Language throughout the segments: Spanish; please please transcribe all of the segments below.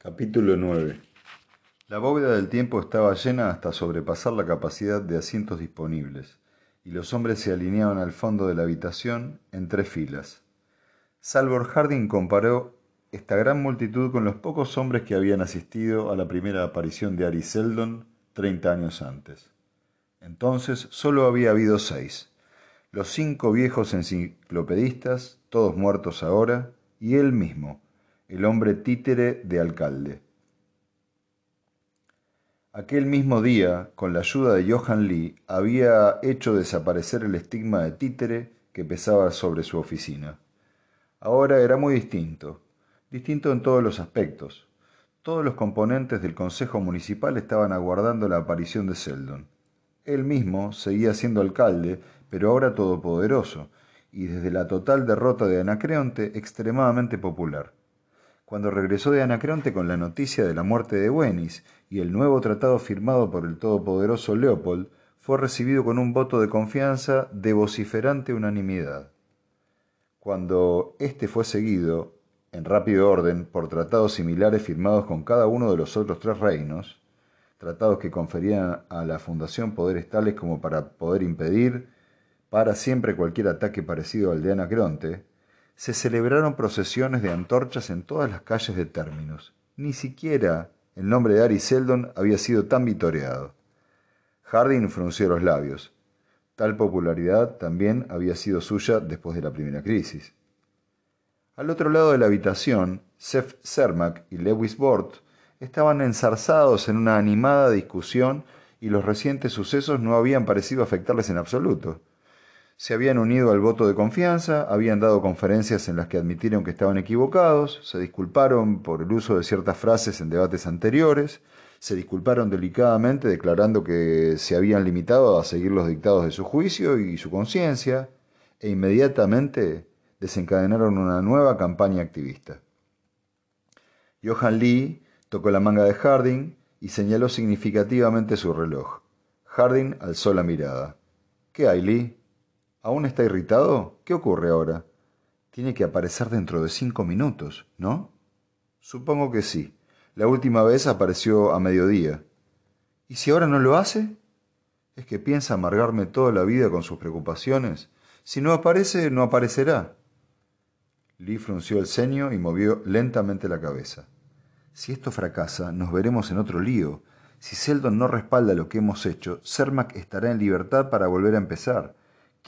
Capítulo 9 La bóveda del tiempo estaba llena hasta sobrepasar la capacidad de asientos disponibles, y los hombres se alineaban al fondo de la habitación en tres filas. Salvor Harding comparó esta gran multitud con los pocos hombres que habían asistido a la primera aparición de Ari Seldon treinta años antes. Entonces solo había habido seis. Los cinco viejos enciclopedistas, todos muertos ahora, y él mismo, el hombre títere de alcalde. Aquel mismo día, con la ayuda de Johan Lee, había hecho desaparecer el estigma de títere que pesaba sobre su oficina. Ahora era muy distinto, distinto en todos los aspectos. Todos los componentes del Consejo Municipal estaban aguardando la aparición de Seldon. Él mismo seguía siendo alcalde, pero ahora todopoderoso, y desde la total derrota de Anacreonte extremadamente popular cuando regresó de Anacreonte con la noticia de la muerte de Wenis y el nuevo tratado firmado por el todopoderoso Leopold, fue recibido con un voto de confianza de vociferante unanimidad. Cuando éste fue seguido, en rápido orden, por tratados similares firmados con cada uno de los otros tres reinos, tratados que conferían a la Fundación poderes tales como para poder impedir para siempre cualquier ataque parecido al de Anacreonte, se celebraron procesiones de antorchas en todas las calles de términos. Ni siquiera el nombre de Ari Seldon había sido tan vitoreado. Harding frunció los labios. Tal popularidad también había sido suya después de la primera crisis. Al otro lado de la habitación, Seth Cermak y Lewis Bort estaban enzarzados en una animada discusión y los recientes sucesos no habían parecido afectarles en absoluto se habían unido al voto de confianza, habían dado conferencias en las que admitieron que estaban equivocados, se disculparon por el uso de ciertas frases en debates anteriores, se disculparon delicadamente declarando que se habían limitado a seguir los dictados de su juicio y su conciencia, e inmediatamente desencadenaron una nueva campaña activista. Johan Lee tocó la manga de Harding y señaló significativamente su reloj. Harding alzó la mirada. ¿Qué hay, Lee? ¿Aún está irritado? ¿Qué ocurre ahora? Tiene que aparecer dentro de cinco minutos, ¿no? Supongo que sí. La última vez apareció a mediodía. ¿Y si ahora no lo hace? ¿Es que piensa amargarme toda la vida con sus preocupaciones? Si no aparece, no aparecerá. Lee frunció el ceño y movió lentamente la cabeza. Si esto fracasa, nos veremos en otro lío. Si Seldon no respalda lo que hemos hecho, Cermac estará en libertad para volver a empezar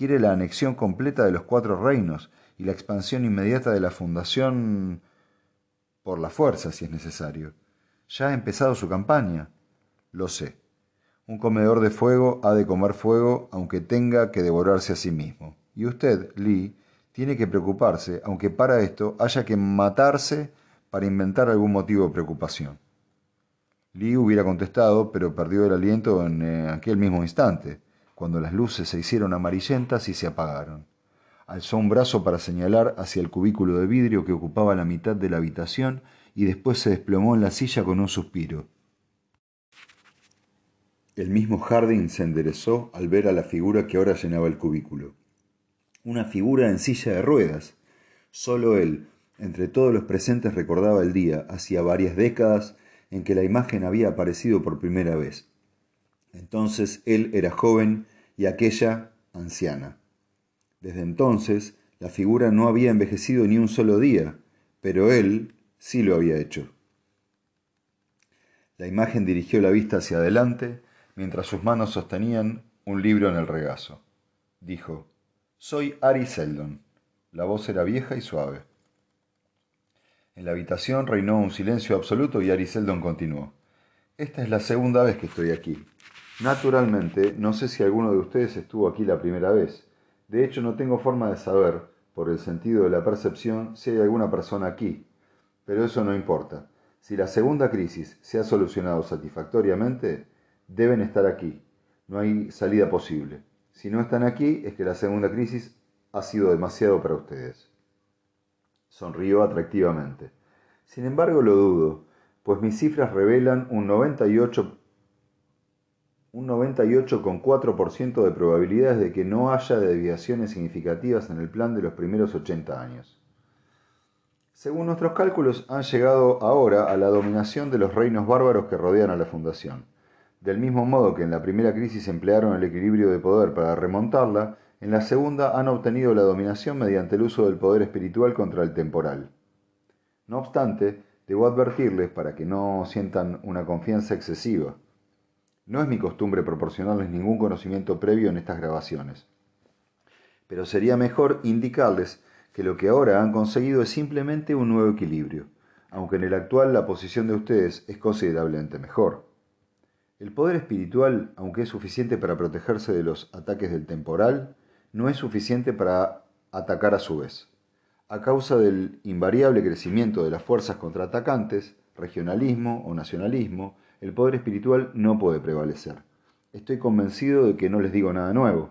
quiere la anexión completa de los cuatro reinos y la expansión inmediata de la fundación por la fuerza, si es necesario. Ya ha empezado su campaña. Lo sé. Un comedor de fuego ha de comer fuego aunque tenga que devorarse a sí mismo. Y usted, Lee, tiene que preocuparse, aunque para esto haya que matarse para inventar algún motivo de preocupación. Lee hubiera contestado, pero perdió el aliento en eh, aquel mismo instante cuando las luces se hicieron amarillentas y se apagaron. Alzó un brazo para señalar hacia el cubículo de vidrio que ocupaba la mitad de la habitación y después se desplomó en la silla con un suspiro. El mismo Harding se enderezó al ver a la figura que ahora llenaba el cubículo. Una figura en silla de ruedas. Solo él, entre todos los presentes, recordaba el día, hacía varias décadas, en que la imagen había aparecido por primera vez. Entonces él era joven y aquella anciana. Desde entonces la figura no había envejecido ni un solo día, pero él sí lo había hecho. La imagen dirigió la vista hacia adelante mientras sus manos sostenían un libro en el regazo. Dijo, Soy Ari Seldon. La voz era vieja y suave. En la habitación reinó un silencio absoluto y Ari Seldon continuó. Esta es la segunda vez que estoy aquí. Naturalmente, no sé si alguno de ustedes estuvo aquí la primera vez. De hecho, no tengo forma de saber, por el sentido de la percepción, si hay alguna persona aquí. Pero eso no importa. Si la segunda crisis se ha solucionado satisfactoriamente, deben estar aquí. No hay salida posible. Si no están aquí, es que la segunda crisis ha sido demasiado para ustedes. Sonrió atractivamente. Sin embargo, lo dudo, pues mis cifras revelan un 98 un 98,4% de probabilidades de que no haya deviaciones significativas en el plan de los primeros 80 años. Según nuestros cálculos, han llegado ahora a la dominación de los reinos bárbaros que rodean a la Fundación. Del mismo modo que en la primera crisis emplearon el equilibrio de poder para remontarla, en la segunda han obtenido la dominación mediante el uso del poder espiritual contra el temporal. No obstante, debo advertirles para que no sientan una confianza excesiva. No es mi costumbre proporcionarles ningún conocimiento previo en estas grabaciones. Pero sería mejor indicarles que lo que ahora han conseguido es simplemente un nuevo equilibrio, aunque en el actual la posición de ustedes es considerablemente mejor. El poder espiritual, aunque es suficiente para protegerse de los ataques del temporal, no es suficiente para atacar a su vez. A causa del invariable crecimiento de las fuerzas contraatacantes, regionalismo o nacionalismo, el poder espiritual no puede prevalecer. Estoy convencido de que no les digo nada nuevo.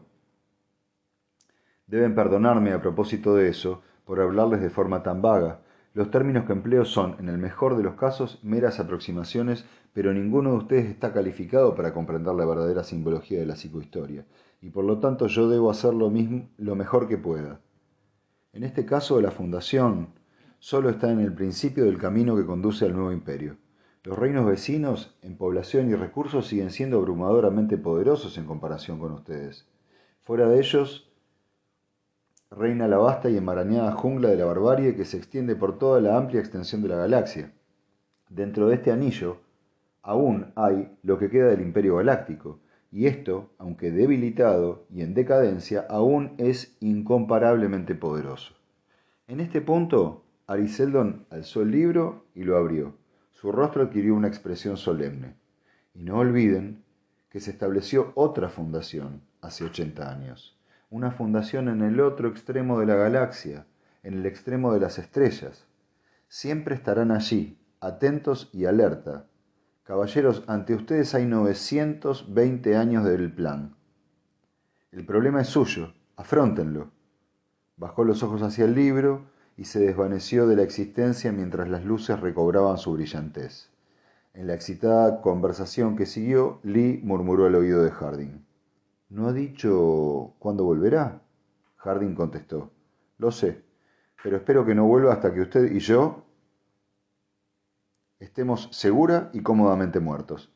Deben perdonarme a propósito de eso por hablarles de forma tan vaga. Los términos que empleo son, en el mejor de los casos, meras aproximaciones, pero ninguno de ustedes está calificado para comprender la verdadera simbología de la psicohistoria y por lo tanto yo debo hacer lo, mismo, lo mejor que pueda. En este caso, la fundación solo está en el principio del camino que conduce al nuevo imperio. Los reinos vecinos, en población y recursos, siguen siendo abrumadoramente poderosos en comparación con ustedes. Fuera de ellos, reina la vasta y enmarañada jungla de la barbarie que se extiende por toda la amplia extensión de la galaxia. Dentro de este anillo, aún hay lo que queda del imperio galáctico, y esto, aunque debilitado y en decadencia, aún es incomparablemente poderoso. En este punto, Ariseldon alzó el libro y lo abrió. Su rostro adquirió una expresión solemne. Y no olviden que se estableció otra fundación hace 80 años. Una fundación en el otro extremo de la galaxia, en el extremo de las estrellas. Siempre estarán allí, atentos y alerta, Caballeros, ante ustedes hay 920 años del plan. El problema es suyo, afróntenlo. Bajó los ojos hacia el libro y se desvaneció de la existencia mientras las luces recobraban su brillantez. En la excitada conversación que siguió, Lee murmuró al oído de Harding. ¿No ha dicho cuándo volverá? Harding contestó. Lo sé, pero espero que no vuelva hasta que usted y yo estemos segura y cómodamente muertos.